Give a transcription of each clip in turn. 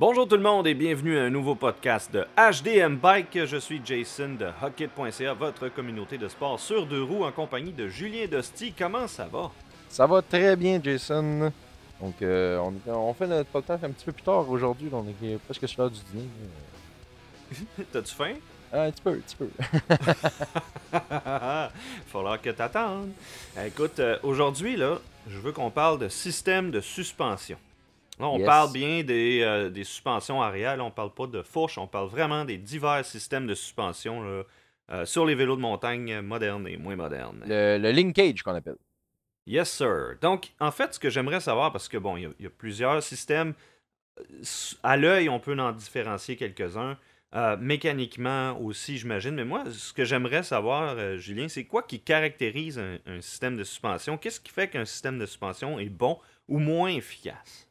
Bonjour tout le monde et bienvenue à un nouveau podcast de HDM Bike. Je suis Jason de Hockit.ca, votre communauté de sport sur deux roues en compagnie de Julien Dosti. Comment ça va? Ça va très bien, Jason. Donc, euh, on, on fait notre podcast un petit peu plus tard aujourd'hui. On est presque sur l'heure du dîner. T'as-tu faim? Un petit peu, un petit peu. Falloir que t'attendes. Écoute, euh, aujourd'hui, là, je veux qu'on parle de système de suspension. Là, on Yes. parle bien des, euh, des suspensions arrière, là, on parle pas de fourche, on parle vraiment des divers systèmes de suspension là, euh, sur les vélos de montagne modernes et moins modernes. Le, le linkage qu'on appelle. Yes, sir. Donc, en fait, ce que j'aimerais savoir, parce que bon, il y a- il y, a plusieurs systèmes. euh, À l'œil, on peut en différencier quelques-uns. Euh, mécaniquement aussi, j'imagine. Mais moi, ce que j'aimerais savoir, euh, Julien, c'est quoi qui caractérise un, un système de suspension? Qu'est-ce qui fait qu'un système de suspension est bon ou moins efficace?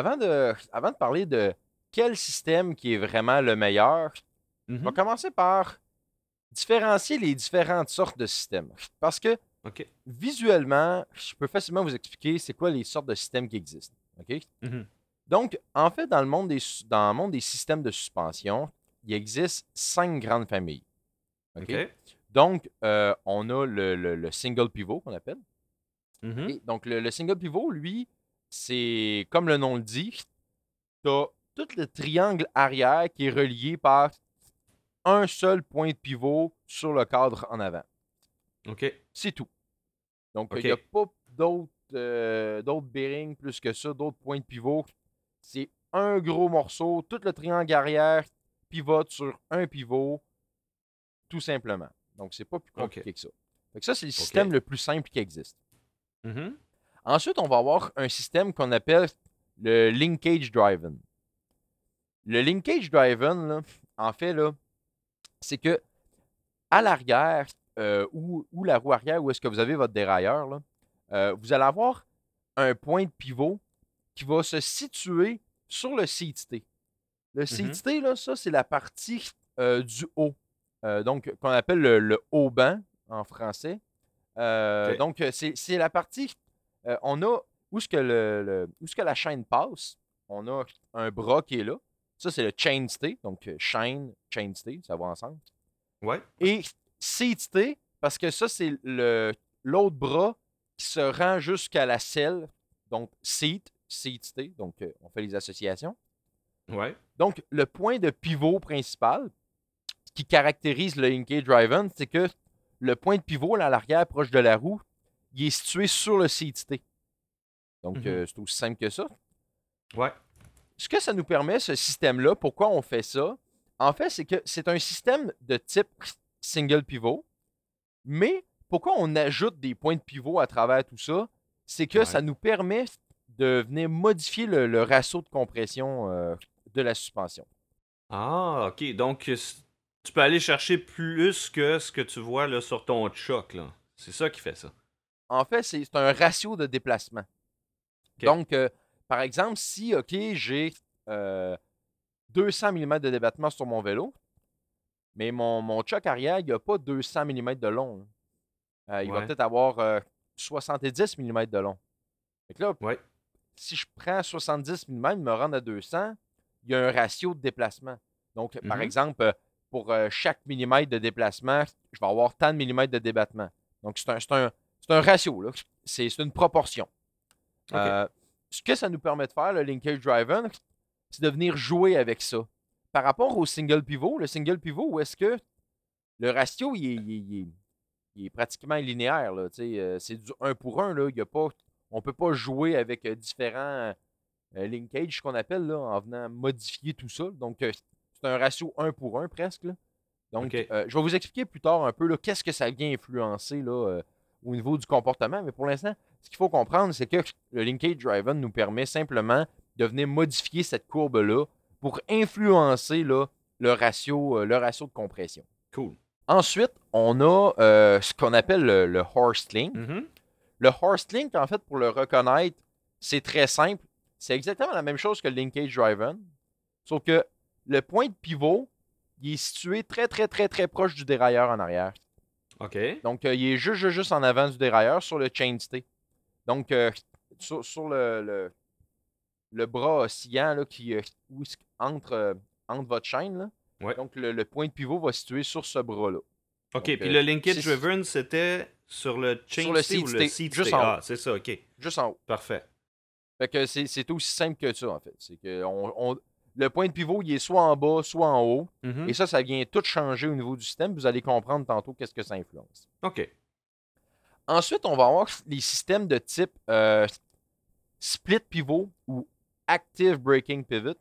Avant de, avant de parler de quel système qui est vraiment le meilleur, on va commencer par différencier les différentes sortes de systèmes. Parce que visuellement, je peux facilement vous expliquer c'est quoi les sortes de systèmes qui existent. Mhm. Donc, en fait, dans le monde des, dans le monde des systèmes de suspension, il existe cinq grandes familles. Donc, euh, on a le, le- le single pivot qu'on appelle. Et donc, le, le single pivot, lui, c'est comme le nom le dit, tu as tout le triangle arrière qui est relié par un seul point de pivot sur le cadre en avant. OK. C'est tout. Donc, il n'y a pas d'autres euh, d'autres bearings plus que ça, d'autres points de pivot. C'est un gros morceau, tout le triangle arrière pivote sur un pivot, tout simplement. Donc, c'est pas plus compliqué que ça. Fait que ça, c'est le système le plus simple qui existe. Mhm. Ensuite, on va avoir un système qu'on appelle le linkage driven. Le linkage driven, là, en fait, là, c'est que à l'arrière euh, ou, ou la roue arrière, où est-ce que vous avez votre dérailleur, là, euh, vous allez avoir un point de pivot qui va se situer sur le seat T. Le seat T, là, ça, c'est la partie euh, du haut. Donc, qu'on appelle le, le haut banc en français. Donc, c'est c'est la partie. Euh, on a où est-ce que, le, le- où que la chaîne passe. On a un bras qui est là. Ça, c'est le chain stay. Donc, euh, chaîne, chain stay, ça va ensemble. Ouais. Et seat stay, parce que ça, c'est le- l'autre bras qui se rend jusqu'à la selle. Donc, seat, seat stay. Donc, euh, on fait les associations. Ouais. Donc, le point de pivot principal qui caractérise le linkage driven, c'est que le point de pivot là, à l'arrière, proche de la roue, il est situé sur le CT. Donc, Mhm. euh, c'est aussi simple que ça. Ouais. Ce que ça nous permet, ce système-là, pourquoi on fait ça? En fait, c'est que c'est un système de type single pivot, mais pourquoi on ajoute des points de pivot à travers tout ça? C'est que Ouais. ça nous permet de venir modifier le, le ratio de compression euh, de la suspension. Ah, ok. Donc, euh, tu peux aller chercher plus que ce que tu vois là, sur ton choc. C'est ça qui fait ça. En fait, c'est un ratio de déplacement. Donc, euh, par exemple, si, OK, j'ai euh, 200 mm de débattement sur mon vélo, mais mon, mon choc arrière, il n'a pas 200 mm de long. là. Euh, il va peut-être avoir euh, 70 mm de long. Fait que là, Ouais. si je prends 70 mm, me rendre à 200, il y a un ratio de déplacement. Donc, par Mhm. exemple, euh, pour euh, chaque millimètre de déplacement, je vais avoir tant de millimètres de débattement. Donc, c'est un, c'est un- ratio, là. C'est une proportion. Euh, ce que ça nous permet de faire, le linkage driven, c'est de venir jouer avec ça. Par rapport au single pivot, le single pivot, où est-ce que le ratio, il est, il est- il pratiquement linéaire. euh, c'est du 1 pour 1. Là, il y a pas, on ne peut pas jouer avec euh, différents euh, linkages, qu'on appelle, là, en venant modifier tout ça. Donc, euh, c'est un ratio 1 pour 1 presque. là. Donc, je vais vous expliquer plus tard un peu qu'est-ce que ça vient influencer là, au niveau du comportement. Mais pour l'instant, ce qu'il faut comprendre, c'est que le linkage driven nous permet simplement de venir modifier cette courbe-là pour influencer là, le, ratio, euh, le ratio de compression. Cool. Ensuite, on a euh, ce qu'on appelle le, le horse link. Mhm. Le horse link, en fait, pour le reconnaître, c'est très simple. C'est exactement la même chose que le linkage driven, sauf que le point de pivot, il est situé très, très, très, très proche du dérailleur en arrière. OK. Donc, euh, il est juste, juste, en avant du dérailleur sur le chain stay. Donc, euh, sur, sur le, le- le bras oscillant là, qui, euh, où entre, entre votre chaîne. là. Ouais. Donc, le, le point de pivot va se situer sur ce bras-là. OK, puis le linkage driven, c'était sur le chain Sur le stay ou le seat juste en haut. Ah, c'est ça, OK. Juste en haut. Parfait. Fait que c'est c'est aussi simple que ça, en fait. C'est que on, on- le point de pivot, il est soit en bas, soit en haut. Mhm. Et ça, ça vient tout changer au niveau du système. Vous allez comprendre tantôt qu'est-ce que ça influence. OK. Ensuite, on va avoir les systèmes de type euh, split pivot ou active breaking pivot.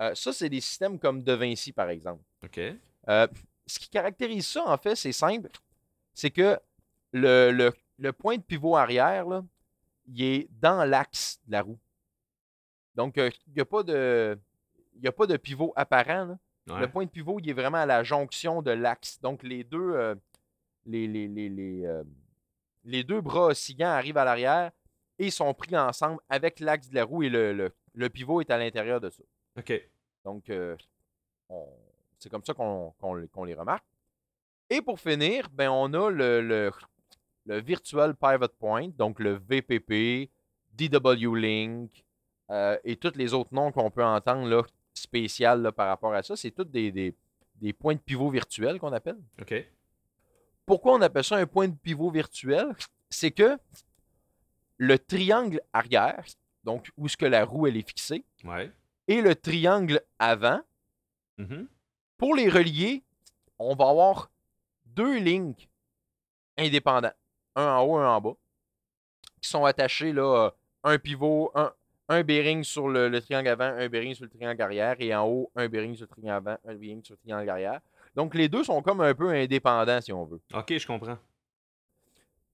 Euh, ça, c'est des systèmes comme De Vinci, par exemple. OK. Euh, ce qui caractérise ça, en fait, c'est simple. C'est que le, le- le point de pivot arrière, là, il est dans l'axe de la roue. Donc, il n'y a, pas de- il y a pas de pivot apparent. Ouais. Le point de pivot, il est vraiment à la jonction de l'axe. Donc, les deux, euh, les, les, les, les, euh, les deux bras oscillants arrivent à l'arrière et sont pris ensemble avec l'axe de la roue et le, le- le pivot est à l'intérieur de ça. OK. Donc, euh, c'est comme ça qu'on qu'on les- remarque. Et pour finir, ben, on a le, le, le Virtual Pivot Point, donc le VPP, DW Link euh, et tous les autres noms qu'on peut entendre là, spécial là, par rapport à ça. C'est tous des, des- des points de pivot virtuels qu'on appelle. OK. Pourquoi on appelle ça un point de pivot virtuel? C'est que le triangle arrière, donc où est-ce que la roue elle est fixée, Ouais. et le triangle avant, Mhm. Pour les relier, on va avoir deux lignes indépendants, un en haut, un en bas, qui sont attachés là, euh, un pivot, un, un bearing sur le, le triangle avant, un bearing sur le triangle arrière, et en haut, un bearing sur le triangle avant, un bearing sur le triangle arrière. Donc les deux sont comme un peu indépendants, si on veut. OK, je comprends.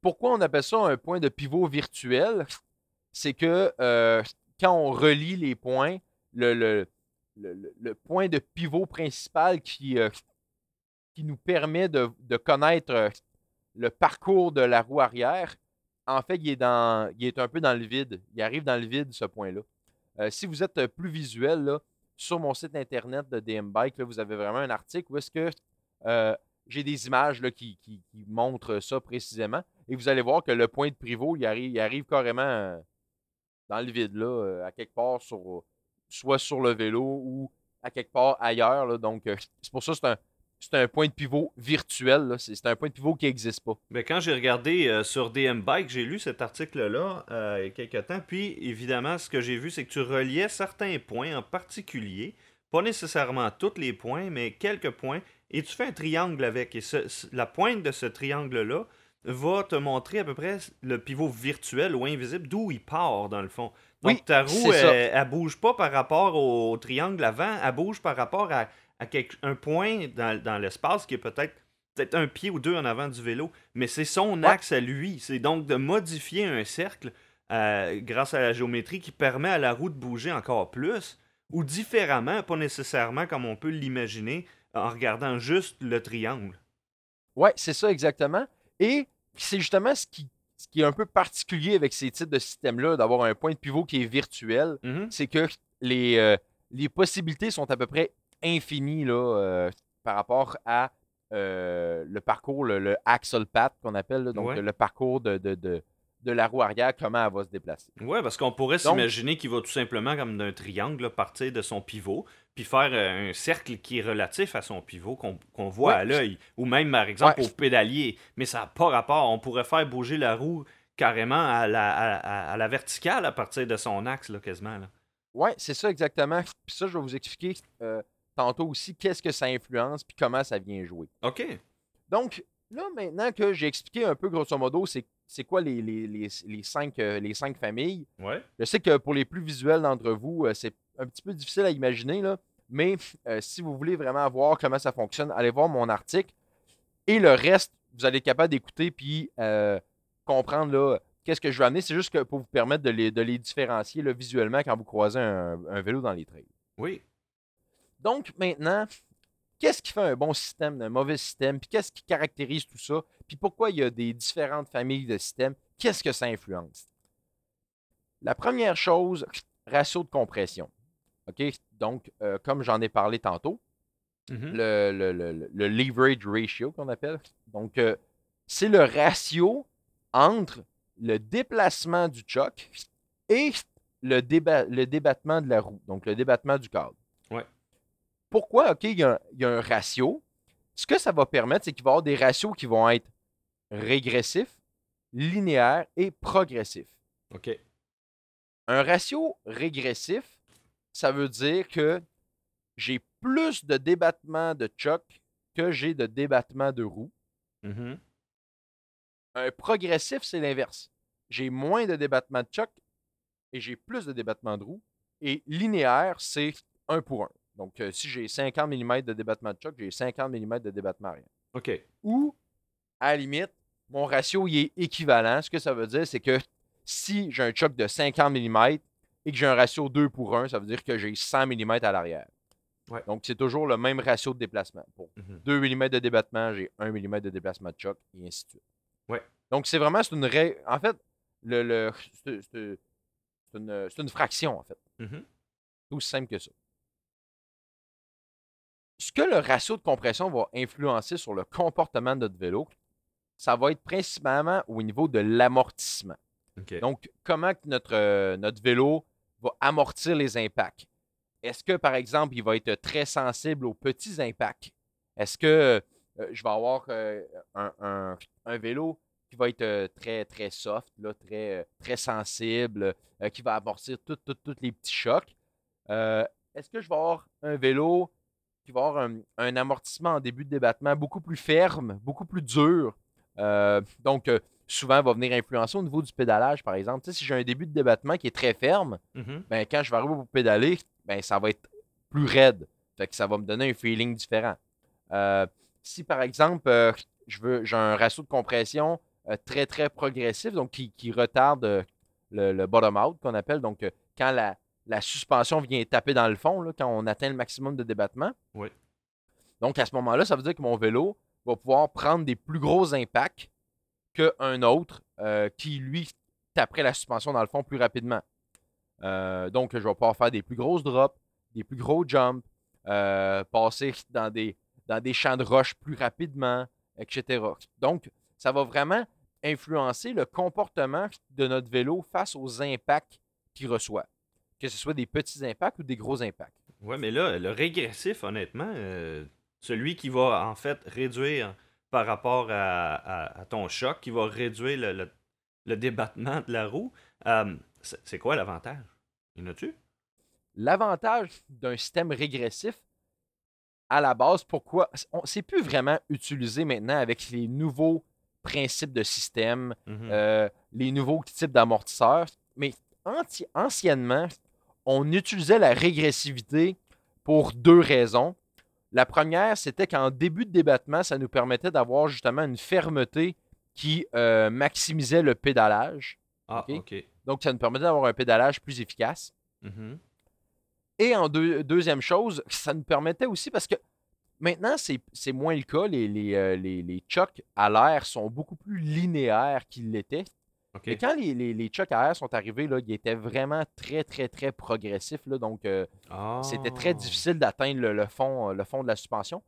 Pourquoi on appelle ça un point de pivot virtuel? C'est que euh, quand on relie les points, le, point de pivot principal qui, euh, qui nous permet de, de connaître euh, le parcours de la roue arrière, en fait, il est, un peu dans le vide. Il arrive dans le vide, ce point-là. Euh, si vous êtes euh, plus visuel, sur mon site internet de DM Bike, vous avez vraiment un article où est-ce que euh, j'ai des images qui, montrent ça précisément. Et vous allez voir que le point de pivot, il arrive, carrément dans le vide, là, à quelque part, soit sur le vélo ou à quelque part ailleurs. Donc, c'est pour ça que c'est un, c'est un point de pivot virtuel. C'est un point de pivot qui n'existe pas. Ben, quand j'ai regardé euh, sur DM Bike, j'ai lu cet article-là euh, il y a quelques temps. Puis, évidemment, ce que j'ai vu, c'est que tu reliais certains points en particulier. Pas nécessairement tous les points, mais quelques points. Et tu fais un triangle avec. Et ce- la pointe de ce triangle-là va te montrer à peu près le pivot virtuel ou invisible, d'où il part, dans le fond. Donc, Oui, ta roue, elle, elle bouge pas par rapport au triangle avant, elle bouge par rapport à, à quelque- un point dans, dans l'espace qui est peut-être peut-être un pied ou deux en avant du vélo, mais c'est son Ouais. axe à lui. C'est donc de modifier un cercle euh, grâce à la géométrie qui permet à la roue de bouger encore plus ou différemment, pas nécessairement comme on peut l'imaginer en regardant juste le triangle. Ouais, c'est ça exactement. Et c'est justement ce qui, ce qui est un peu particulier avec ces types de systèmes-là, d'avoir un point de pivot qui est virtuel, Mhm. c'est que les, euh, les possibilités sont à peu près infinies là, euh, par rapport à euh, le parcours, le, le axle path qu'on appelle, là, donc Ouais. le parcours de, de, de, de la roue arrière, comment elle va se déplacer. Ouais, parce qu'on pourrait s'imaginer qu'il va tout simplement comme d'un triangle là, partir de son pivot, puis faire euh, un cercle qui est relatif à son pivot qu'on qu'on voit Ouais. à l'œil, ou même par exemple Ouais. au pédalier. Mais ça n'a pas rapport. On pourrait faire bouger la roue carrément à la, à, à- à la verticale à partir de son axe, là, quasiment. Là. Oui, c'est ça exactement. Puis ça, je vais vous expliquer euh, tantôt aussi qu'est-ce que ça influence puis comment ça vient jouer. OK. Donc, là, maintenant que j'ai expliqué un peu grosso modo c'est c'est quoi les, les, les, les cinq, euh, les cinq familles, Ouais. je sais que pour les plus visuels d'entre vous, euh, c'est un petit peu difficile à imaginer, là, mais euh, si vous voulez vraiment voir comment ça fonctionne, allez voir mon article. Et le reste, vous allez être capable d'écouter puis euh, comprendre là, qu'est-ce que je vais amener. C'est juste que pour vous permettre de les, de les différencier là, visuellement quand vous croisez un, un vélo dans les trails. Oui. Donc maintenant, qu'est-ce qui fait un bon système, un mauvais système, puis qu'est-ce qui caractérise tout ça, puis pourquoi il y a des différentes familles de systèmes, qu'est-ce que ça influence? La première chose, ratio de compression. OK? Donc, euh, comme j'en ai parlé tantôt, Mhm. le, le- le- le- le leverage ratio qu'on appelle. Donc, euh, c'est le ratio entre le déplacement du choc et le, déba- le débattement de la roue, donc le débattement du cadre. Ouais. Pourquoi, OK, il y, a un- il y a un ratio? Ce que ça va permettre, c'est qu'il va y avoir des ratios qui vont être régressifs, linéaires et progressifs. OK. Un ratio régressif, ça veut dire que j'ai plus de débattement de choc que j'ai de débattement de roue. Mhm. Un progressif, c'est l'inverse. J'ai moins de débattement de choc et j'ai plus de débattement de roue. Et linéaire, c'est un pour un. Donc, euh, si j'ai 50 mm de débattement de choc, j'ai 50 mm de débattement arrière. OK. Ou, à la limite, mon ratio il est équivalent. Ce que ça veut dire, c'est que si j'ai un choc de 50 mm et que j'ai un ratio 2 pour 1, ça veut dire que j'ai 100 mm à l'arrière. Ouais. Donc, c'est toujours le même ratio de déplacement. Pour Mhm. 2 mm de débattement, j'ai 1 mm de déplacement de choc, et ainsi de suite. Ouais. Donc, c'est vraiment c'est une règle. En fait, le, le- c'est une, une fraction, en fait. Mhm. C'est aussi simple que ça. Ce que le ratio de compression va influencer sur le comportement de notre vélo, ça va être principalement au niveau de l'amortissement. Donc, comment notre, euh, notre vélo va amortir les impacts? Est-ce que, par exemple, il va être très sensible aux petits impacts? Est-ce que euh, je vais avoir euh, un, un- un vélo qui va être très, très soft, là, très, très sensible, qui va amortir tous les petits chocs? Est-ce que je vais avoir un vélo qui va avoir un, un amortissement en début de débattement beaucoup plus ferme, beaucoup plus dur? Euh, donc, euh, souvent, va venir influencer au niveau du pédalage, par exemple. Tu sais, si j'ai un début de débattement qui est très ferme, Mhm. ben, quand je vais arriver pour pédaler, ben, ça va être plus raide. Fait que ça va me donner un feeling différent. Euh, si, par exemple, euh, je veux, j'ai un ratio de compression très, très progressif, donc qui, qui retarde le, le bottom-out, qu'on appelle, donc quand la, la suspension vient taper dans le fond, là, quand on atteint le maximum de débattement. Oui. Donc, à ce moment-là, ça veut dire que mon vélo va pouvoir prendre des plus gros impacts qu'un autre euh, qui, lui, taperait la suspension dans le fond plus rapidement. Euh, donc, je vais pouvoir faire des plus grosses drops, des plus gros jumps, euh, passer dans des, dans des champs de roche plus rapidement, etc. Donc, ça va vraiment influencer le comportement de notre vélo face aux impacts qu'il reçoit. Que ce soit des petits impacts ou des gros impacts. Ouais, mais là, le régressif, honnêtement, euh, celui qui va en fait réduire par rapport à, à- à ton choc, qui va réduire le, le- le débattement de la roue, euh, c'est quoi l'avantage? A-tu? L'avantage d'un système régressif, à la base, pourquoi on- c'est plus vraiment utilisé maintenant avec les nouveaux principes de système, Mhm. euh, les nouveaux types d'amortisseurs. Mais anti- anciennement, on utilisait la régressivité pour deux raisons. La première, c'était qu'en début de débattement, ça nous permettait d'avoir justement une fermeté qui euh, maximisait le pédalage. ah. Donc, ça nous permettait d'avoir un pédalage plus efficace. Mhm. Et en deux- deuxième chose, ça nous permettait aussi parce que maintenant, c'est moins le cas. Les, les, euh, les, les chocs à l'air sont beaucoup plus linéaires qu'ils l'étaient. Ok. Mais quand les, les, à air sont arrivés, là, ils étaient vraiment très, très, très progressifs. là. donc, euh, c'était très Ah. difficile d'atteindre le, le fond, euh, le fond de la suspension.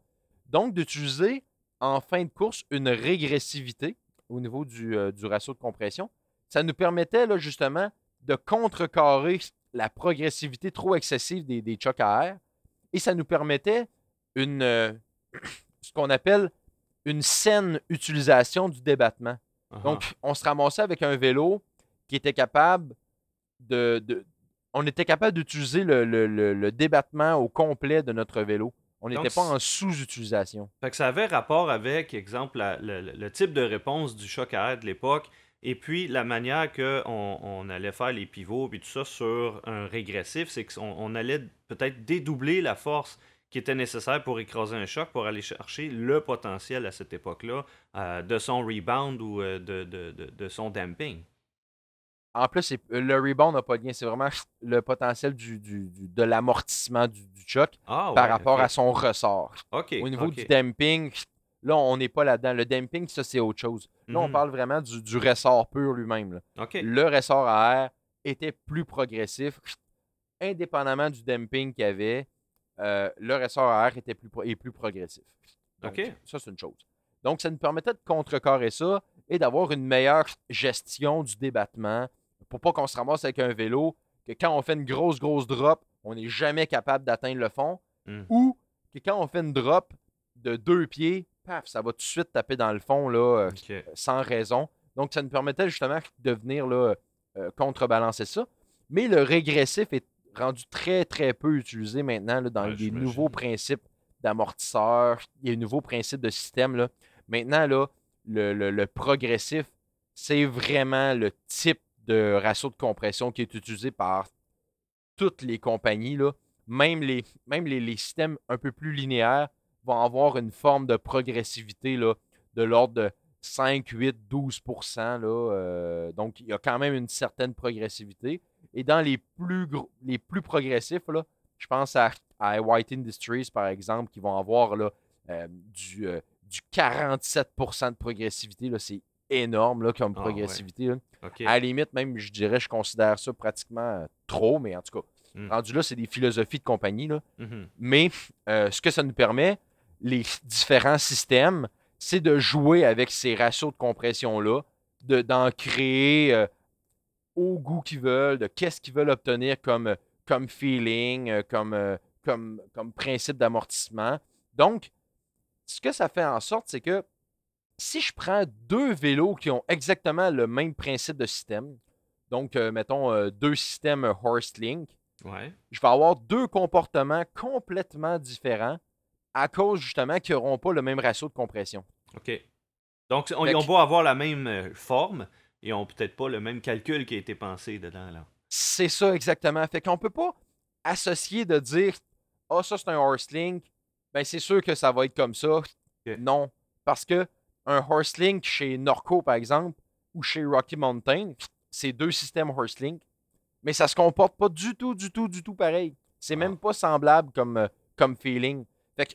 Donc, d'utiliser en fin de course une régressivité au niveau du, euh, du ratio de compression, ça nous permettait là, justement de contrecarrer la progressivité trop excessive des, des chocs à air et ça nous permettait une, euh, ce qu'on appelle une saine utilisation du débattement. Donc, on se ramassait avec un vélo qui était capable de. de- on était capable d'utiliser le, le- le- le débattement au complet de notre vélo. On n'était pas en sous-utilisation. Fait que ça avait rapport avec, exemple, la- le, type de réponse du choc à air de l'époque, et puis la manière qu'on on allait faire les pivots, puis tout ça sur un régressif, c'est qu'on on allait peut-être dédoubler la force qui était nécessaire pour écraser un choc, pour aller chercher le potentiel à cette époque-là euh, de son rebound ou euh, de, de- de- de son damping. En plus, c'est- le rebound n'a pas de lien. C'est vraiment le potentiel du, du- du- de l'amortissement du, du choc Ah, par rapport à son ressort. Au niveau du damping, là, on n'est pas là-dedans. Le damping, ça, c'est autre chose. Là, on Mhm. parle vraiment du, du ressort pur lui-même. Le ressort à air était plus progressif. Indépendamment du damping qu'il y avait, euh, le ressort à air était plus, est plus progressif. Donc, Ok. Ça, c'est une chose. Donc, ça nous permettait de contrecarrer ça et d'avoir une meilleure gestion du débattement pour pas qu'on se ramasse avec un vélo que quand on fait une grosse, grosse drop, on n'est jamais capable d'atteindre le fond. Hmm. Ou que quand on fait une drop de deux pieds, paf, ça va tout de suite taper dans le fond là, euh, sans raison. Donc, ça nous permettait justement de venir là, euh, contrebalancer ça. Mais le régressif est rendu très, très peu utilisé maintenant là, dans Ouais, les nouveaux principes d'amortisseurs, les nouveaux principes de système. Là. Maintenant, là, le, le- le progressif, c'est vraiment le type de ratio de compression qui est utilisé par toutes les compagnies. Là. Même, les, même les, les systèmes un peu plus linéaires vont avoir une forme de progressivité là, de l'ordre de 5, 8, 12 là, euh, Donc, il y a quand même une certaine progressivité. Et dans les plus, gros, les plus progressifs, là, je pense à, à White Industries, par exemple, qui vont avoir là, euh, du, euh, du 47% de progressivité. là. C'est énorme là, comme Ah, progressivité. là. À la limite, même, je dirais, je considère ça pratiquement euh, trop, mais en tout cas, Mm. rendu là, c'est des philosophies de compagnie. Là. Mhm. Mais euh, ce que ça nous permet, les différents systèmes, c'est de jouer avec ces ratios de compression-là, de- d'en créer au goût qu'ils veulent, de qu'est-ce qu'ils veulent obtenir comme, comme feeling, euh, comme, euh, comme, comme principe d'amortissement. Donc, ce que ça fait en sorte, c'est que si je prends deux vélos qui ont exactement le même principe de système, donc, euh, mettons, euh, deux systèmes Horse Link, Ouais. je vais avoir deux comportements complètement différents à cause justement qu'ils n'auront pas le même ratio de compression. OK. Donc, on, ils ont beau avoir la même forme, ils ont peut-être pas le même calcul qui a été pensé dedans. Là. C'est ça exactement. Fait qu'on peut pas associer de dire Ah, ça c'est un horse link, ben c'est sûr que ça va être comme ça. Non. Parce que un horse link chez Norco, par exemple, ou chez Rocky Mountain, c'est deux systèmes horse link, mais ça se comporte pas du tout, du tout, du tout pareil. C'est Ah. même pas semblable comme, euh, comme feeling. Fait que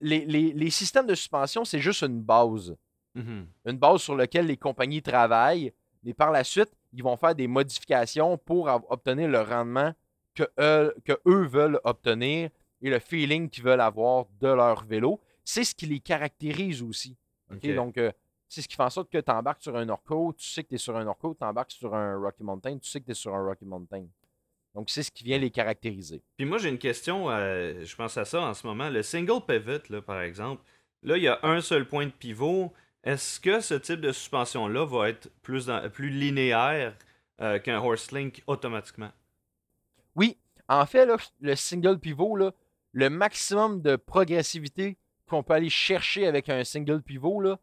les, les- les systèmes de suspension, c'est juste une base. Mhm. une base sur laquelle les compagnies travaillent, mais par la suite, ils vont faire des modifications pour obtenir le rendement que eux, que eux veulent obtenir et le feeling qu'ils veulent avoir de leur vélo. C'est ce qui les caractérise aussi. Donc, euh, c'est ce qui fait en sorte que tu embarques sur un Orco, tu sais que tu es sur un Orco, tu embarques sur un Rocky Mountain, tu sais que tu es sur un Rocky Mountain. Donc, c'est ce qui vient les caractériser. Puis moi, j'ai une question, euh, je pense à ça en ce moment. Le single pivot, là, par exemple, là, il y a un seul point de pivot. Est-ce que ce type de suspension-là va être plus, dans- plus linéaire euh, qu'un horse link automatiquement? Oui, en fait, là, le single pivot, là, le maximum de progressivité qu'on peut aller chercher avec un single pivot, là,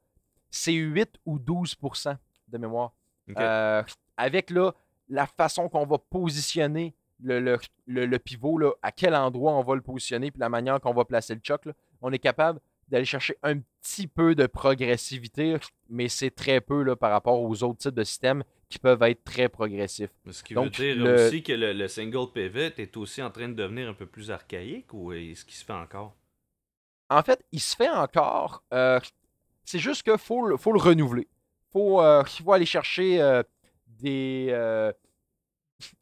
c'est 8 ou 12% de mémoire. Euh, avec là, la façon qu'on va positionner le, le- le- le pivot, là, à quel endroit on va le positionner, puis la manière qu'on va placer le choc, là, on est capable d'aller chercher un petit peu de progressivité, mais c'est très peu là, par rapport aux autres types de systèmes qui peuvent être très progressifs. Ce qui donc, veut dire le- aussi que le, le single pivot est aussi en train de devenir un peu plus archaïque ou est-ce qu'il se fait encore? En fait, il se fait encore. euh, c'est juste qu'il faut, le- faut le renouveler. Faut, euh, il faut aller chercher euh, des.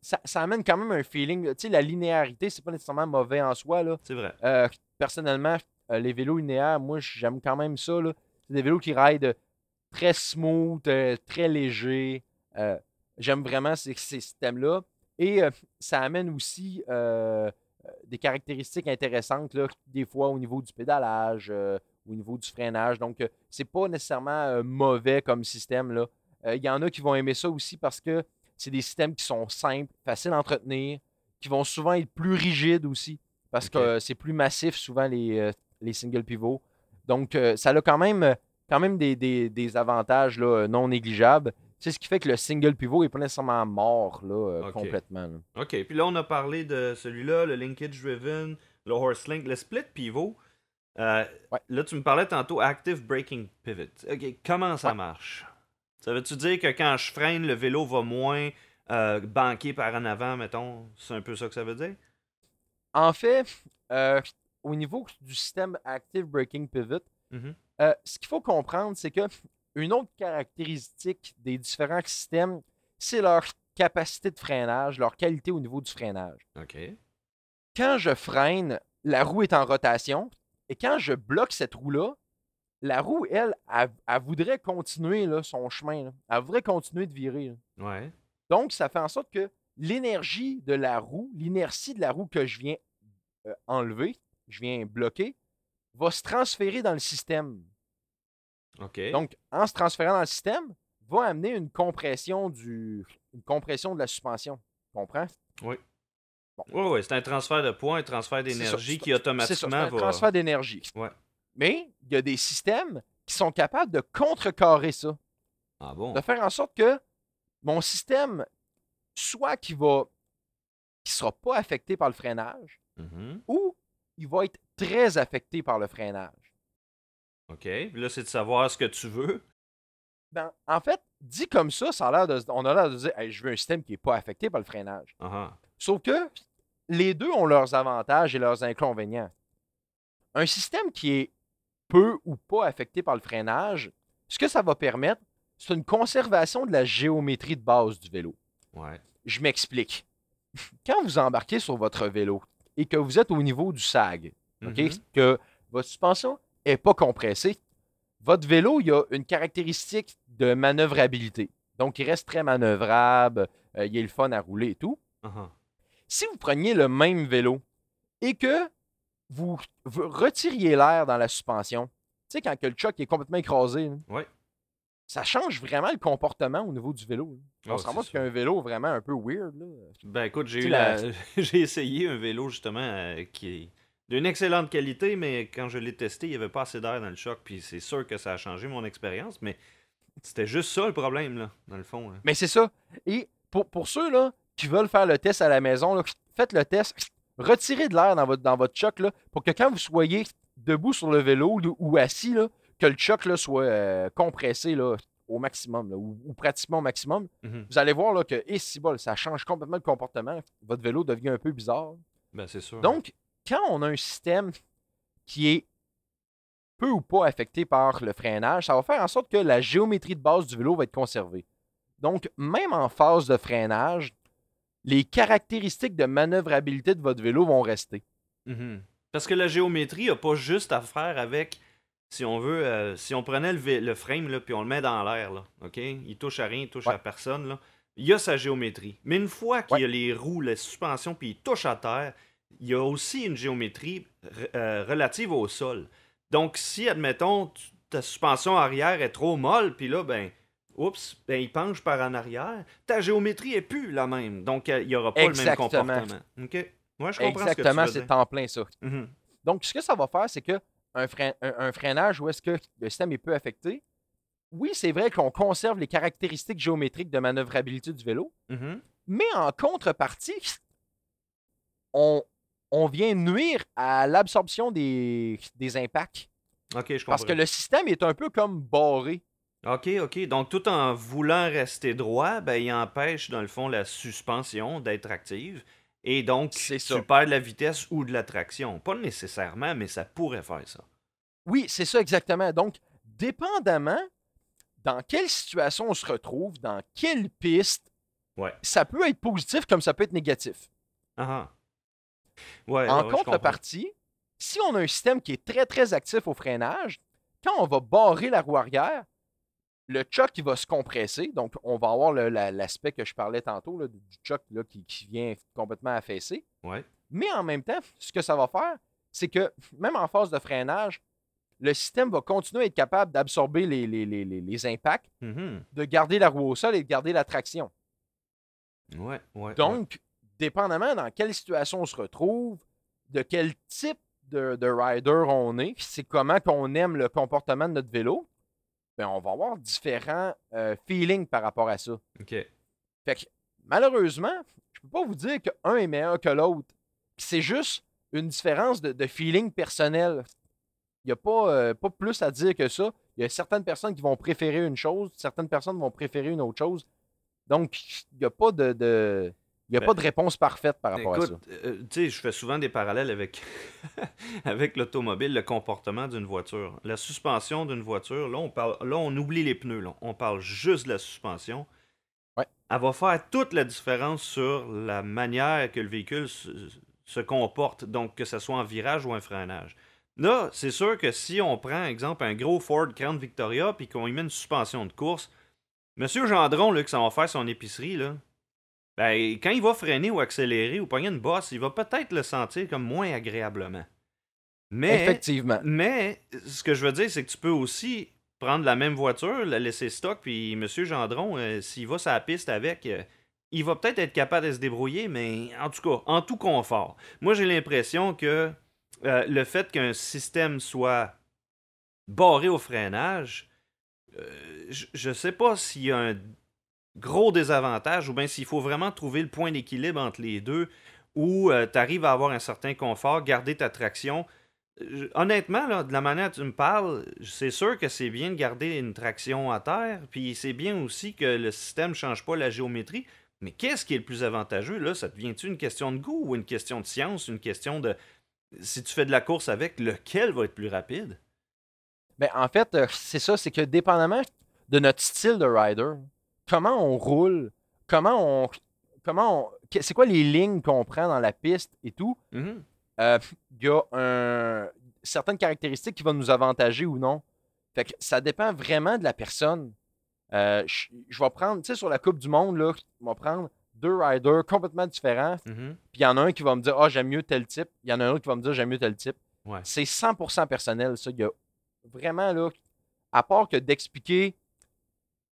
ça, ça amène quand même un feeling. Tu sais, la linéarité, c'est pas nécessairement mauvais en soi. Là. C'est vrai. Personnellement, euh, les vélos linéaires, moi, j'aime quand même ça. C'est des vélos qui ride très smooth, euh, très léger. Euh, j'aime vraiment ces, ces systèmes-là. Et euh, ça amène aussi euh, euh, des caractéristiques intéressantes, là, des fois au niveau du pédalage, euh, au niveau du freinage. Donc, euh, c'est pas nécessairement euh, mauvais comme système. là. Euh, Il y en a qui vont aimer ça aussi parce que c'est des systèmes qui sont simples, faciles à entretenir, qui vont souvent être plus rigides aussi parce que euh, c'est plus massif souvent les, euh, les single pivots. Donc, euh, ça a quand même, euh, quand même des, des- des avantages là, euh, non négligeables. C'est ce qui fait que le single pivot n'est pas nécessairement mort là, complètement. là. OK. Puis là, on a parlé de celui-là, le linkage driven, le horse link, le split pivot. Euh, Ouais. Là, tu me parlais tantôt active braking pivot. OK. Comment ça Ouais. marche? Ça veut-tu dire que quand je freine, le vélo va moins euh, banquer par en avant, mettons? C'est un peu ça que ça veut dire? En fait, euh, au niveau du système Active Braking Pivot, Mhm. euh, ce qu'il faut comprendre, c'est que une autre caractéristique des différents systèmes, c'est leur capacité de freinage, leur qualité au niveau du freinage. OK. Quand je freine, la roue est en rotation, et quand je bloque cette roue-là, la roue, elle, elle, elle voudrait continuer là, son chemin. là. Elle voudrait continuer de virer. Ouais. Donc, ça fait en sorte que l'énergie de la roue, l'inertie de la roue que je viens euh, enlever, je viens bloquer, va se transférer dans le système. Donc, en se transférant dans le système, va amener une compression, du, une compression de la suspension. Tu comprends? Oui. Oui, oui, c'est un transfert de poids, un transfert d'énergie qui ça, automatiquement c'est un va. transfert d'énergie. Ouais. Mais il y a des systèmes qui sont capables de contrecarrer ça. Ah bon? de faire en sorte que mon système, soit qu'il va, qui sera pas affecté par le freinage, Mhm. ou il va être très affecté par le freinage. OK. Là, c'est de savoir ce que tu veux. Ben, en fait, dit comme ça, ça a l'air de, on a l'air de dire, Hey, je veux un système qui n'est pas affecté par le freinage. Ah ah. Sauf que les deux ont leurs avantages et leurs inconvénients. Un système qui est peu ou pas affecté par le freinage, ce que ça va permettre, c'est une conservation de la géométrie de base du vélo. Ouais. Je m'explique. Quand vous embarquez sur votre vélo et que vous êtes au niveau du sag, OK, Mhm. que votre suspension n'est pas compressée, votre vélo, il a une caractéristique de manœuvrabilité. Donc, il reste très manœuvrable, euh, il est le fun à rouler et tout. Ah. Si vous preniez le même vélo et que vous, vous retiriez l'air dans la suspension, tu sais, quand que le choc est complètement écrasé, Ouais. Ça change vraiment le comportement au niveau du vélo. là. On Ah, se rend compte sûr. qu'un vélo vraiment un peu weird. Là. Ben écoute, j'ai eu la... la- j'ai essayé un vélo justement euh, qui est d'une excellente qualité, mais quand je l'ai testé, il n'y avait pas assez d'air dans le choc, puis c'est sûr que ça a changé mon expérience, mais c'était juste ça le problème, là, dans le fond. là. Mais c'est ça. Et pour, pour ceux là, qui veulent faire le test à la maison, là, faites le test. Retirez de l'air dans votre, dans votre choc là, pour que quand vous soyez debout sur le vélo ou- ou assis, là, que le choc là, soit euh, compressé là, au maximum, là, ou, ou pratiquement au maximum. Mhm. Vous allez voir là, que, et si bol, ça change complètement le comportement. Votre vélo devient un peu bizarre. Ben c'est sûr. Donc, quand on a un système qui est peu ou pas affecté par le freinage, ça va faire en sorte que la géométrie de base du vélo va être conservée. Donc, même en phase de freinage, les caractéristiques de manœuvrabilité de votre vélo vont rester. Mhm. Parce que la géométrie n'a pas juste à faire avec, si on veut, euh, si on prenait le, frame là, puis on le met dans l'air, là, OK? Il touche à rien, il touche Ouais. à personne, là. Il y a sa géométrie. Mais une fois qu'il Ouais. y a les roues, la suspension, puis il touche à terre, il y a aussi une géométrie euh, relative au sol. Donc, si, admettons, tu- ta suspension arrière est trop molle, puis là, ben, oups, ben, il penche par en arrière, ta géométrie est plus la même. Donc, euh, il n'y aura pas Exactement. le même comportement. OK? Moi, je comprends Exactement, ce c'est en plein ça. Mhm. Donc, ce que ça va faire, c'est que un, frein- un- un freinage où est-ce que le système est peu affecté, oui, c'est vrai qu'on conserve les caractéristiques géométriques de manœuvrabilité du vélo, Mhm. mais en contrepartie, on, on vient nuire à l'absorption des, des impacts. Ok, je comprends. Parce que le système est un peu comme barré. Ok, ok. Donc, tout en voulant rester droit, ben, il empêche, dans le fond, la suspension d'être active. Et donc, tu ça. perds de la vitesse ou de la traction. Pas nécessairement, mais ça pourrait faire ça. Oui, c'est ça exactement. Donc, dépendamment dans quelle situation on se retrouve, dans quelle piste, Ouais. ça peut être positif comme ça peut être négatif. Ah ah. Ouais, en ouais, contrepartie, si on a un système qui est très, très actif au freinage, quand on va barrer la roue arrière, le choc qui va se compresser, donc on va avoir l'aspect que je parlais tantôt là, du choc là, qui, qui vient complètement affaisser. Ouais. Mais en même temps, ce que ça va faire, c'est que même en phase de freinage, le système va continuer à être capable d'absorber les, les- les- les- les impacts, Mhm. de garder la roue au sol et de garder la traction. Ouais, ouais, ouais. Donc, dépendamment dans quelle situation on se retrouve, de quel type de, de rider on est, c'est comment qu'on aime le comportement de notre vélo, ben on va avoir différents euh, feelings par rapport à ça. Ok. Fait que, malheureusement, je peux pas vous dire qu'un est meilleur que l'autre. C'est juste une différence de, de feeling personnel. Il n'y a pas, euh, pas plus à dire que ça. Il y a certaines personnes qui vont préférer une chose, certaines personnes vont préférer une autre chose. Donc, il n'y a pas de, de- il y a Ben, pas de réponse parfaite par rapport à ça. Euh, tu sais, je fais souvent des parallèles avec, avec l'automobile, le comportement d'une voiture. La suspension d'une voiture, là on, parle, là, on oublie les pneus. Là. On parle juste de la suspension. Ouais. Elle va faire toute la différence sur la manière que le véhicule se, se comporte, donc que ce soit en virage ou en freinage. Là, c'est sûr que si on prend, exemple, un gros Ford Crown Victoria puis qu'on y met une suspension de course, Monsieur Gendron, là, que ça va faire son épicerie, là, ben, quand il va freiner ou accélérer ou pogner une bosse, il va peut-être le sentir comme moins agréablement. Mais, Effectivement. mais ce que je veux dire, c'est que tu peux aussi prendre la même voiture, la laisser stock, puis M. Gendron, euh, s'il va sur la piste avec, euh, il va peut-être être capable de se débrouiller, mais en tout cas, en tout confort. Moi, j'ai l'impression que euh, le fait qu'un système soit barré au freinage, je- je sais pas s'il y a un gros désavantage ou bien s'il faut vraiment trouver le point d'équilibre entre les deux où tu arrives à avoir un certain confort, garder ta traction. Honnêtement, de la manière dont tu me parles, c'est sûr que c'est bien de garder une traction à terre, puis c'est bien aussi que le système ne change pas la géométrie. Mais qu'est-ce qui est le plus avantageux, là? Ça devient-tu une question de goût ou une question de science, une question de... Si tu fais de la course avec, lequel va être plus rapide? Ben, en fait, euh, c'est ça, c'est que dépendamment de notre style de rider, comment on roule, comment on. Comment on. C'est quoi les lignes qu'on prend dans la piste et tout, Mhm. euh, il y a un- certaines caractéristiques qui vont nous avantager ou non. Fait que ça dépend vraiment de la personne. Euh, je, je vais prendre, tu sais, sur la Coupe du Monde, là, je vais prendre deux riders complètement différents. Mhm. Puis il y en a un qui va me dire, ah, j'aime mieux tel type. Il y en a un autre qui va me dire, j'aime mieux tel type. Ouais. C'est 100% personnel, ça. Il y a vraiment, là, à part que d'expliquer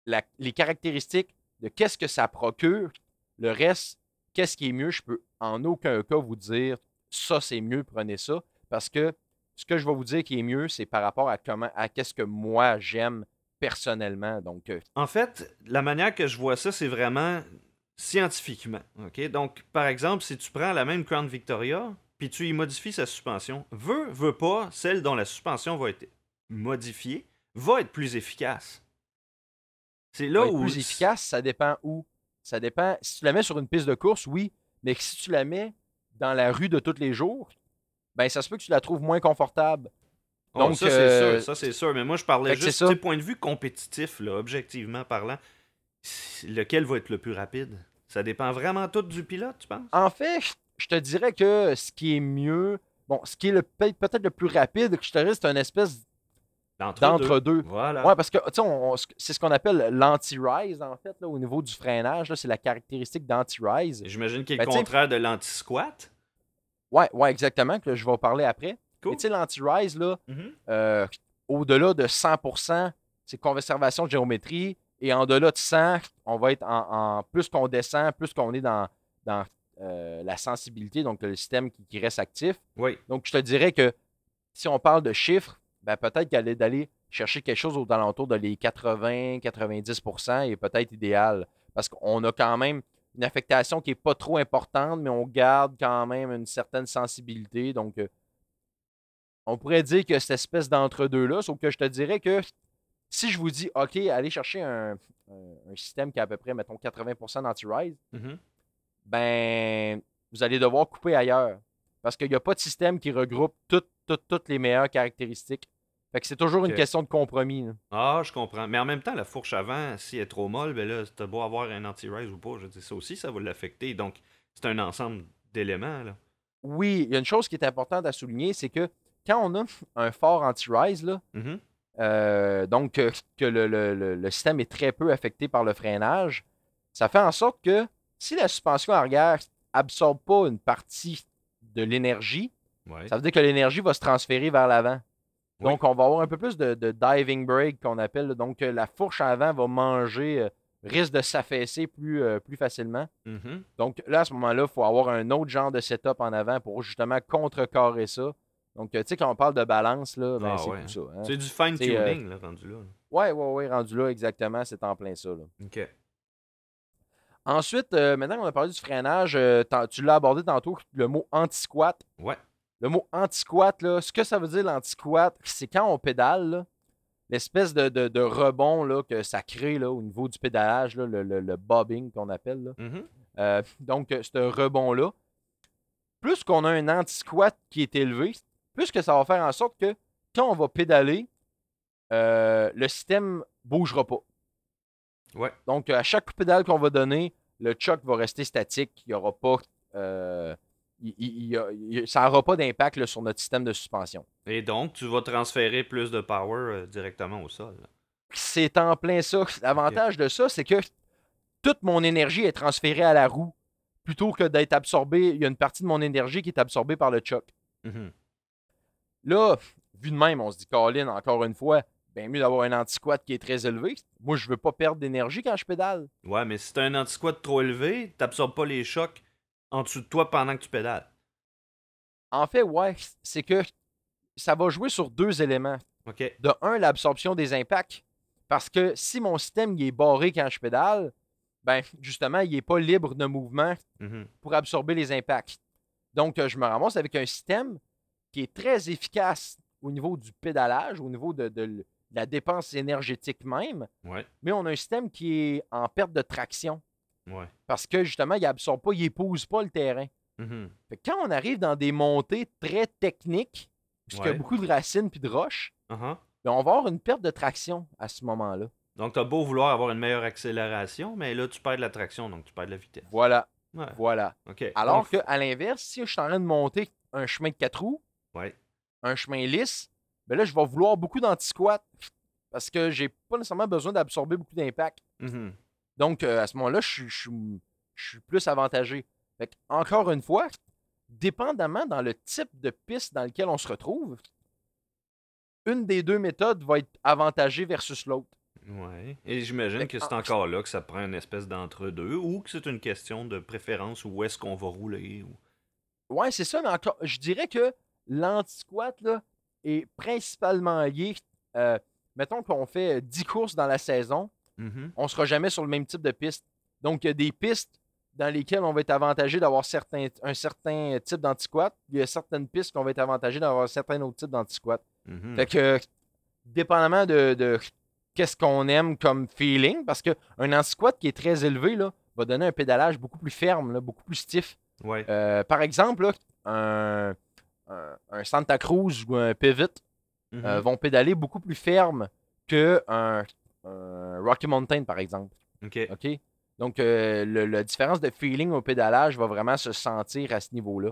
les caractéristiques de qu'est-ce que ça procure, le reste, qu'est-ce qui est mieux, je peux en aucun cas vous dire, ça, c'est mieux, prenez ça. Parce que ce que je vais vous dire qui est mieux, c'est par rapport à comment, à qu'est-ce que moi j'aime personnellement. Donc, euh, En fait, la manière que je vois ça, c'est vraiment scientifiquement. ok? Donc, par exemple, si tu prends la même Crown Victoria, puis tu y modifies sa suspension, veut, veut pas, celle dont la suspension va être modifiée, va être plus efficace. C'est là où. plus efficace, ça dépend où. Ça dépend. Si tu la mets sur une piste de course, oui, mais si tu la mets dans la rue de tous les jours, ben ça se peut que tu la trouves moins confortable. Oh, Donc, ça, c'est euh, sûr, ça, c'est sûr. Mais moi, je parlais fait que juste, du point de vue compétitif, là, objectivement parlant. Lequel va être le plus rapide? Ça dépend vraiment tout du pilote, tu penses? En fait, je- te dirais que ce qui est mieux, bon, ce qui est peut-être le plus rapide, je te dirais, c'est une espèce d'entre-deux. Voilà. Ouais, parce que c'est ce qu'on appelle l'anti-rise, en fait, là, au niveau du freinage. là, C'est la caractéristique d'anti-rise. J'imagine qu'il est Ben, le contraire de l'anti-squat. Ouais, ouais, exactement, que je vais en parler après. Cool. Mais tu sais, l'anti-rise, là, Mhm. euh, au-delà de 100%, c'est conservation de géométrie. Et en delà de 100, on va être en, en- plus qu'on descend, plus qu'on est dans, dans euh, la sensibilité, donc le système qui, qui reste actif. Oui. Donc, je te dirais que si on parle de chiffres, ben, peut-être qu'aller d'aller chercher quelque chose aux alentours de les 80-90% est peut-être idéal. Parce qu'on a quand même une affectation qui n'est pas trop importante, mais on garde quand même une certaine sensibilité. Donc, euh, on pourrait dire que cette espèce d'entre-deux-là, sauf que je te dirais que si je vous dis, OK, allez chercher un, système qui a à peu près, mettons, 80% d'anti-rise, Mhm. ben, vous allez devoir couper ailleurs. Parce qu'il n'y a pas de système qui regroupe toutes, toutes, toutes les meilleures caractéristiques. Fait que c'est toujours une question de compromis. là. Ah, je comprends. Mais en même temps, la fourche avant, si elle est trop molle, ben là, t'as beau avoir un anti-rise ou pas, je dis ça aussi, ça va l'affecter. Donc, c'est un ensemble d'éléments, là. Oui, il y a une chose qui est importante à souligner, c'est que quand on a un fort anti-rise, là, Mhm. euh, donc euh, que le, le- le- le système est très peu affecté par le freinage, ça fait en sorte que si la suspension arrière absorbe pas une partie de l'énergie, Ouais. ça veut dire que l'énergie va se transférer vers l'avant. Oui. Donc, on va avoir un peu plus de, de diving brake qu'on appelle. Donc, euh, la fourche avant va manger, euh, risque de s'affaisser plus, euh, plus facilement. Mhm. Donc, là, à ce moment-là, il faut avoir un autre genre de setup en avant pour justement contrecarrer ça. Donc, tu sais, quand on parle de balance, là, ben, Ah c'est ouais. tout ça. hein. C'est du fine-tuning, là, rendu là. Ouais, ouais, ouais, rendu là, exactement, c'est en plein ça. là. OK. Ensuite, euh, maintenant qu'on a parlé du freinage, euh, tu l'as abordé tantôt, le mot anti-squat. Ouais. Le mot anti-squat, là, ce que ça veut dire l'anti-squat, c'est quand on pédale, l'espèce de, de- de rebond là, que ça crée là, au niveau du pédalage, là, le, le- le bobbing qu'on appelle. là. Mhm. Euh, donc, euh, ce rebond-là, plus qu'on a un anti-squat qui est élevé, plus que ça va faire en sorte que quand on va pédaler, euh, le système bougera pas. Ouais. Donc, à chaque coup de pédale qu'on va donner, le choc va rester statique. Il y aura pas. euh, il- il- il ça n'aura pas d'impact sur notre système de suspension. Et donc, tu vas transférer plus de power euh, directement au sol. C'est en plein ça. L'avantage de ça, c'est que toute mon énergie est transférée à la roue plutôt que d'être absorbée. Il y a une partie de mon énergie qui est absorbée par le choc. Mhm. Là, vu de même, on se dit, Colin, encore une fois, bien mieux d'avoir un anti-squat qui est très élevé. Moi, je veux pas perdre d'énergie quand je pédale. Ouais, mais si t'as un anti-squat trop élevé, t'absorbes pas les chocs en dessous de toi pendant que tu pédales? En fait, ouais, c'est que ça va jouer sur deux éléments. OK. De un, l'absorption des impacts. Parce que si mon système il est barré quand je pédale, ben justement, il n'est pas libre de mouvement Mhm. pour absorber les impacts. Donc, euh, je me ramasse avec un système qui est très efficace au niveau du pédalage, au niveau de, de l- de la dépense énergétique même, Ouais. mais on a un système qui est en perte de traction Ouais. parce que justement, il absorbe pas, il épouse pas le terrain. Mhm. Fait que quand on arrive dans des montées très techniques, puisqu'il y a Ouais. beaucoup de racines puis de roches, Uh-huh. ben, on va avoir une perte de traction à ce moment-là. Donc, t'as beau vouloir avoir une meilleure accélération, mais là, tu perds de la traction, donc tu perds de la vitesse. Voilà, Ouais. voilà. Alors Donc, qu'à l'inverse, si je suis en train de monter un chemin de quatre roues, Ouais. un chemin lisse, ben là, je vais vouloir beaucoup d'anti-squat parce que j'ai pas nécessairement besoin d'absorber beaucoup d'impact. Mhm. Donc, euh, à ce moment-là, je suis- je suis je suis plus avantagé. Fait que, encore une fois, dépendamment dans le type de piste dans lequel on se retrouve, une des deux méthodes va être avantagée versus l'autre. Ouais. Et j'imagine que c'est encore là que ça prend une espèce d'entre-deux ou que c'est une question de préférence où est-ce qu'on va rouler. ou- Ouais, c'est ça, mais encore, je dirais que l'anti-squat est principalement lié. euh, mettons qu'on fait euh, 10 courses dans la saison, Mhm. on ne sera jamais sur le même type de piste. Donc, il y a des pistes dans lesquelles on va être avantagé d'avoir certains, un certain type d'anti-squat. Il y a certaines pistes qu'on va être avantagé d'avoir un certain autre type d'anti-squat. Mhm. Fait que, dépendamment de, de qu'est-ce qu'on aime comme feeling, parce qu'un anti-squat qui est très élevé là, va donner un pédalage beaucoup plus ferme, là, beaucoup plus stiff. Ouais. Euh, par exemple, là, un, un- un Santa Cruz ou un Pivot Mhm. euh, vont pédaler beaucoup plus ferme que un, un Rocky Mountain, par exemple. OK. OK? Donc, euh, le- la différence de feeling au pédalage va vraiment se sentir à ce niveau-là.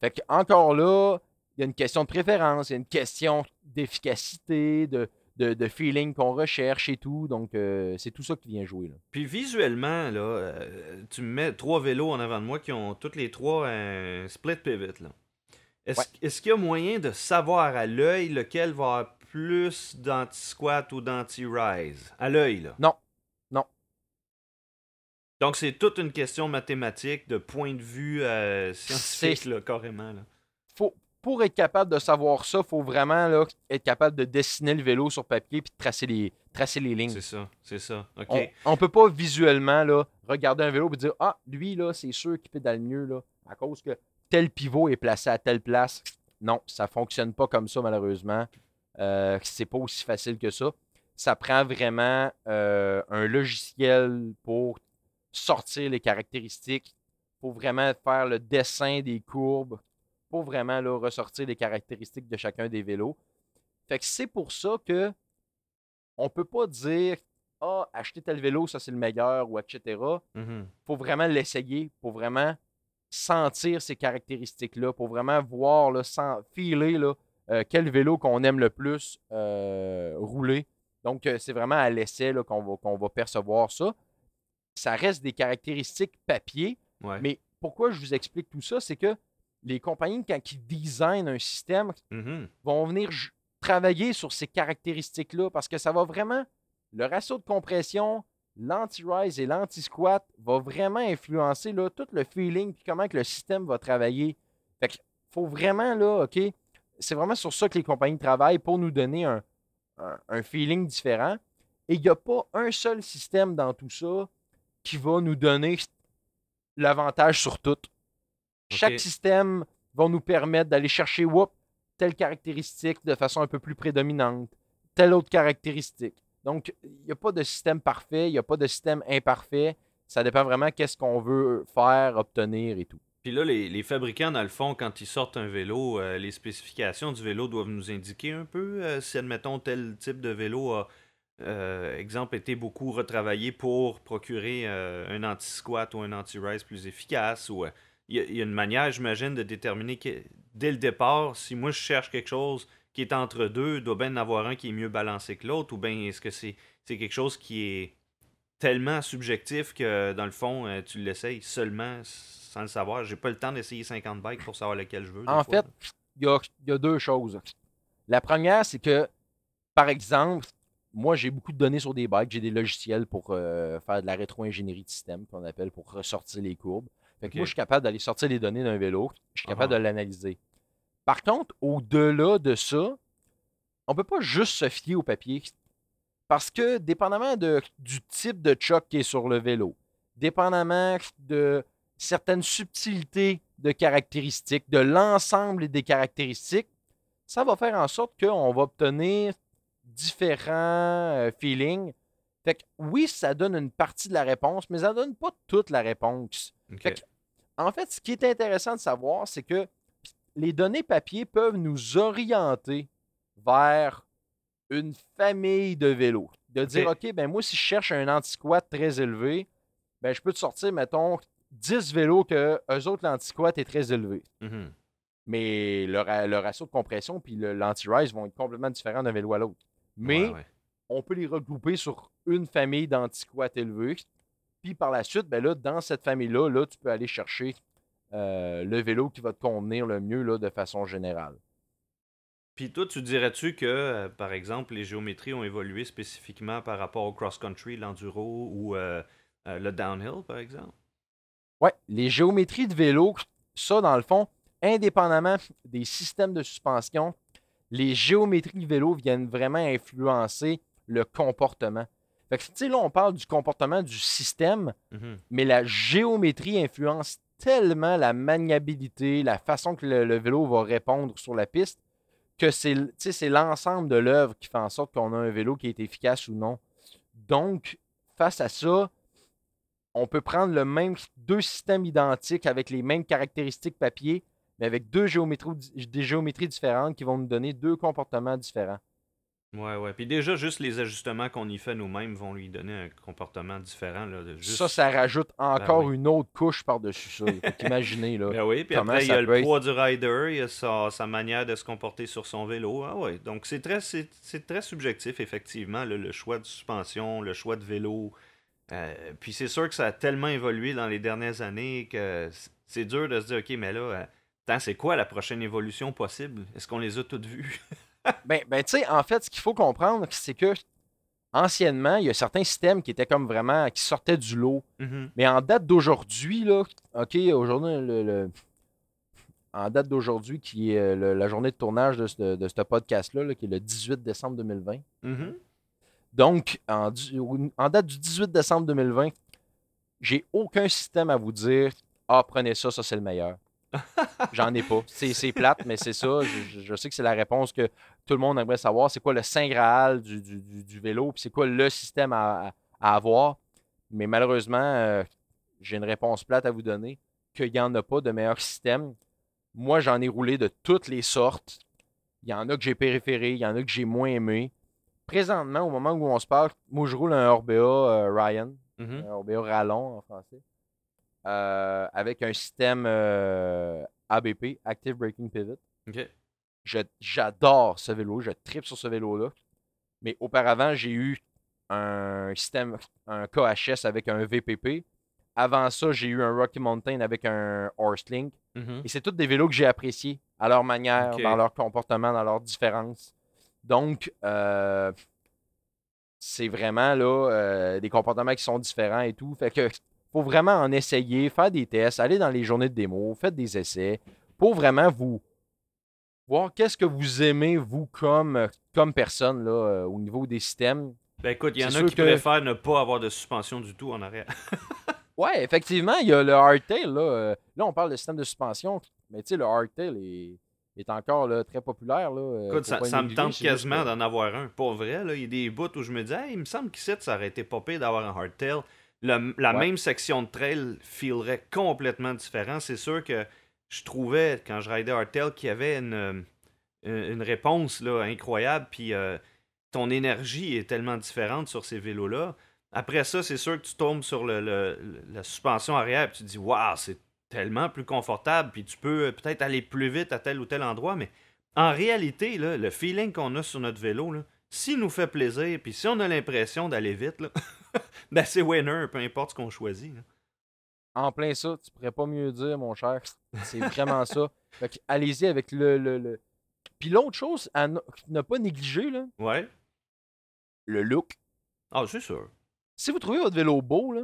Fait que, encore là, il y a une question de préférence, il y a une question d'efficacité, de, de, de feeling qu'on recherche et tout. Donc, euh, c'est tout ça qui vient jouer. Là. Puis visuellement, là, euh, tu me mets trois vélos en avant de moi qui ont toutes les trois un split pivot. Est-ce Ouais. qu'il y a moyen de savoir à l'œil lequel va avoir plus d'anti-squat ou d'anti-rise? À l'œil, là. Non. Non. Donc c'est toute une question mathématique, de point de vue euh, scientifique, là, carrément. Là. Faut, pour être capable de savoir ça, il faut vraiment là, être capable de dessiner le vélo sur papier puis de tracer les, tracer les lignes. C'est ça, c'est ça. OK. On, on peut pas visuellement là, regarder un vélo et dire Ah, lui, là, c'est sûr qu'il pédale mieux là, à cause que tel pivot est placé à telle place. Non, ça fonctionne pas comme ça, malheureusement. Euh, c'est pas aussi facile que ça. Ça prend vraiment euh, un logiciel pour sortir les caractéristiques, pour vraiment faire le dessin des courbes, pour vraiment là, ressortir les caractéristiques de chacun des vélos. Fait que c'est pour ça que on peut pas dire ah, acheter tel vélo, ça c'est le meilleur, ou etc. Mhm. faut vraiment l'essayer, pour vraiment sentir ces caractéristiques-là, pour vraiment voir, là, sans, filer là, euh, quel vélo qu'on aime le plus euh, rouler. Donc, euh, c'est vraiment à l'essai qu'on va, qu'on va percevoir ça. Ça reste des caractéristiques papier, Ouais. mais pourquoi je vous explique tout ça, c'est que les compagnies, quand ils designent un système, Mhm. vont venir travailler sur ces caractéristiques-là parce que ça va vraiment, le ratio de compression, l'anti-rise et l'anti-squat va vraiment influencer là, tout le feeling et comment que le système va travailler. Fait qu'il faut vraiment, là, OK, c'est vraiment sur ça que les compagnies travaillent pour nous donner un, un- un feeling différent. Et il n'y a pas un seul système dans tout ça qui va nous donner l'avantage sur tout. Chaque système va nous permettre d'aller chercher whoop, telle caractéristique de façon un peu plus prédominante, telle autre caractéristique. Donc, il n'y a pas de système parfait, il n'y a pas de système imparfait. Ça dépend vraiment qu'est-ce qu'on veut faire, obtenir et tout. Puis là, les, les fabricants, dans le fond, quand ils sortent un vélo, euh, les spécifications du vélo doivent nous indiquer un peu euh, si, admettons, tel type de vélo a, euh, exemple, été beaucoup retravaillé pour procurer euh, un anti-squat ou un anti-rise plus efficace. Ou il y, a- une manière, j'imagine, de déterminer que, dès le départ, si moi je cherche quelque chose qui est entre deux, il doit bien en avoir un qui est mieux balancé que l'autre, ou bien est-ce que c'est c'est quelque chose qui est tellement subjectif que dans le fond, tu l'essayes seulement sans le savoir. J'ai pas le temps d'essayer 50 bikes pour savoir lequel je veux. En fois, fait, il y a, il y a deux choses. La première, c'est que, par exemple, moi, j'ai beaucoup de données sur des bikes. J'ai des logiciels pour euh, faire de la rétro-ingénierie de système, qu'on appelle, pour ressortir les courbes. Fait que moi, je suis capable d'aller sortir les données d'un vélo. Je suis capable de l'analyser. Par contre, au-delà de ça, on peut pas juste se fier au papier. Parce que, dépendamment de, du type de choc qui est sur le vélo, dépendamment de certaines subtilités de caractéristiques, de l'ensemble des caractéristiques, ça va faire en sorte qu'on va obtenir différents euh, feelings. Fait que oui, ça donne une partie de la réponse, mais ça donne pas toute la réponse. Ok. Fait que, en fait, ce qui est intéressant de savoir, c'est que les données papier peuvent nous orienter vers une famille de vélos. De dire, OK, ben moi, si je cherche un anti-squat très élevé, ben je peux te sortir, mettons, 10 vélos que eux autres, l'anti-squat est très élevé. Mhm. Mais le, ra- le ratio de compression puis le- l'anti-rise vont être complètement différents d'un vélo à l'autre. Mais Ouais, ouais. on peut les regrouper sur une famille d'anti-squats élevés. Puis par la suite, ben là, dans cette famille-là, là, tu peux aller chercher euh, le vélo qui va te convenir le mieux là, de façon générale. Puis toi, tu dirais-tu que, euh, par exemple, les géométries ont évolué spécifiquement par rapport au cross-country, l'enduro ou euh, le downhill, par exemple? Ouais, les géométries de vélo, ça, dans le fond, indépendamment des systèmes de suspension, les géométries de vélo viennent vraiment influencer le comportement. Fait que, tu sais, là, on parle du comportement du système, Mhm. mais la géométrie influence tellement la maniabilité, la façon que le, le vélo va répondre sur la piste, que c'est l'ensemble de l'œuvre qui fait en sorte qu'on a un vélo qui est efficace ou non. Donc, face à ça, on peut prendre le même deux systèmes identiques avec les mêmes caractéristiques papier, mais avec deux géométries, des géométries différentes qui vont nous donner deux comportements différents. Ouais, ouais. Puis déjà, juste les ajustements qu'on y fait nous-mêmes vont lui donner un comportement différent. Là, de juste... Ça, ça rajoute encore oui. une autre couche par-dessus ça. T'imaginer, là. Ben oui, puis après, il y a le être- poids du rider, il y a sa, sa manière de se comporter sur son vélo. Ah ouais, donc c'est très, c'est, c'est très subjectif, effectivement, là, le choix de suspension, le choix de vélo. Euh, puis c'est sûr que ça a tellement évolué dans les dernières années que c'est dur de se dire, OK, mais là, euh, c'est quoi la prochaine évolution possible? Est-ce qu'on les a toutes vues? Ben, ben tu sais, en fait, ce qu'il faut comprendre, c'est que anciennement, il y a certains systèmes qui étaient comme vraiment, qui sortaient du lot. Mhm. Mais en date d'aujourd'hui, là, OK, aujourd'hui, le, le- en date d'aujourd'hui, qui est euh, le- la journée de tournage de ce, de ce podcast-là, là, qui est le 18 décembre 2020. Mhm. Donc, en, du- en date du 18 décembre 2020, j'ai aucun système à vous dire Ah, prenez ça, ça c'est le meilleur. J'en ai pas. C'est plate, mais c'est ça. Je, sais que c'est la réponse que tout le monde aimerait savoir. C'est quoi le Saint Graal du, du- du- du vélo, puis c'est quoi le système à avoir? Mais malheureusement, euh, j'ai une réponse plate à vous donner qu'il n'y en a pas de meilleur système. Moi, j'en ai roulé de toutes les sortes. Il y en a que j'ai préféré, il y en a que j'ai moins aimé. Présentement, au moment où on se parle, moi, je roule un Orbea euh, Ryan, Mhm. un Orbea Rallon en français, euh, avec un système euh, ABP, Active Braking Pivot. J'adore ce vélo, je tripe sur ce vélo-là. Mais auparavant, j'ai eu un système, un KHS avec un VPP. Avant ça, j'ai eu un Rocky Mountain avec un Horselink. Mhm. Et c'est tous des vélos que j'ai appréciés à leur manière, dans leur comportement, dans leurs différences. Donc, euh, c'est vraiment là euh, des comportements qui sont différents et tout. Fait que faut vraiment en essayer, faire des tests, aller dans les journées de démo, faites des essais pour vraiment vous voir qu'est-ce que vous aimez, vous, comme, comme personne là, euh, au niveau des systèmes. Ben écoute, il y en a qui que- préfèrent ne pas avoir de suspension du tout en arrière. Ouais, effectivement, il y a le hardtail. Là, là on parle de système de suspension, mais tu sais, le hardtail est, est encore là, très populaire. Là, euh, Écoute, ça, me tente quasiment d'en avoir un. Pour vrai, là, il y a des bouts où je me dis, Hey, il me semble qu'ici, ça aurait été pire d'avoir un hardtail. Le- la Ouais. même section de trail filerait complètement différent. C'est sûr que je trouvais, quand je ridais hardtail, qu'il y avait une, euh, une réponse là, incroyable. Puis euh, ton énergie est tellement différente sur ces vélos-là. Après ça, c'est sûr que tu tombes sur le, le- le- la suspension arrière. Puis tu te dis, waouh, c'est tellement plus confortable. Puis tu peux euh, peut-être aller plus vite à tel ou tel endroit. Mais en réalité, là, le feeling qu'on a sur notre vélo, s'il nous fait plaisir, puis si on a l'impression d'aller vite, là, ben c'est winner, peu importe ce qu'on choisit. là. En plein ça, tu pourrais pas mieux dire, mon cher. C'est vraiment ça. Fait allez-y avec le. le, le- Puis l'autre chose à ne ne pas négliger, là, Ouais. le look. Ah, c'est sûr. Si vous trouvez votre vélo beau, là,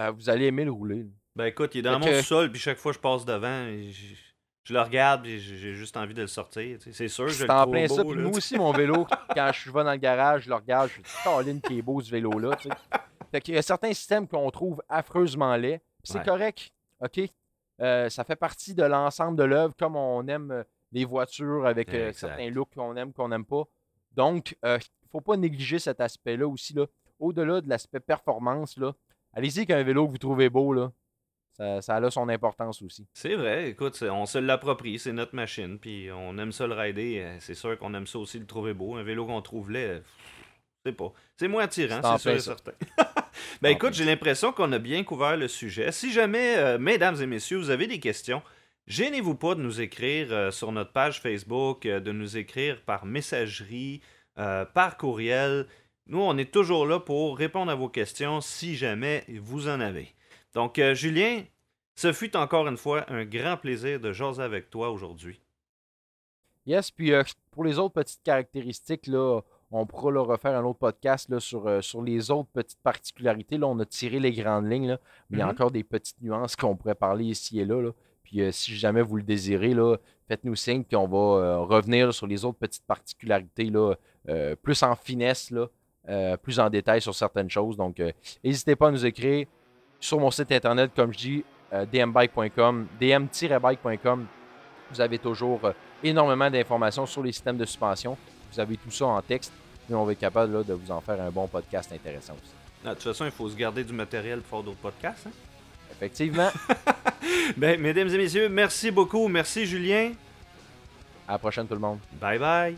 euh, vous allez aimer le rouler. là. Ben écoute, il est dans Fait mon que- sol, puis chaque fois que je passe devant, je, je le regarde, puis j'ai juste envie de le sortir. C'est sûr, je le en trouve plein beau, ça. Puis là, sais. aussi, mon vélo, quand je vais dans le garage, je le regarde, je suis Caroline qui est beau ce vélo-là. Fait qu'il y a certains systèmes qu'on trouve affreusement laids. C'est Ouais. correct. OK? Euh, ça fait partie de l'ensemble de l'œuvre, comme on aime euh, les voitures avec euh, certains looks qu'on aime, qu'on n'aime pas. Donc, il ne faut pas négliger cet aspect-là aussi. Là. Au-delà de l'aspect performance, là, allez-y avec un vélo que vous trouvez beau. Là. Ça, ça a son importance aussi. C'est vrai, écoute, on se l'approprie, c'est notre machine, puis on aime ça le rider. euh, C'est sûr qu'on aime ça aussi le trouver beau. Un vélo qu'on trouve laid, c'est pas. C'est moins attirant, C'est sûr et certain. En ben écoute, j'ai l'impression qu'on a bien couvert le sujet. Si jamais, euh, mesdames et messieurs, vous avez des questions, gênez-vous pas de nous écrire euh, sur notre page Facebook, euh, de nous écrire par messagerie, par courriel. Nous, on est toujours là pour répondre à vos questions si jamais vous en avez. Donc, euh, Julien, ce fut encore une fois un grand plaisir de jaser avec toi aujourd'hui. Yes, puis euh, pour les autres petites caractéristiques, là, on pourra là, refaire un autre podcast là, sur, euh, sur les autres petites particularités. Là, on a tiré les grandes lignes, là, mais il y a Mhm. encore des petites nuances qu'on pourrait parler ici et là. là. Puis euh, si jamais vous le désirez, faites-nous signe, puis on va revenir sur les autres petites particularités, là, plus en finesse, là, plus en détail sur certaines choses. Donc, n'hésitez pas à nous écrire sur mon site internet, comme je dis, euh, dmbike.com, dm-bike.com. Vous avez toujours euh, énormément d'informations sur les systèmes de suspension. Vous avez tout ça en texte, et on va être capable là, de vous en faire un bon podcast intéressant aussi. Ah, de toute façon, il faut se garder du matériel pour faire d'autres podcasts. hein? Effectivement, Ben, mesdames et messieurs, merci beaucoup. Merci, Julien. à la prochaine tout le monde. Bye bye.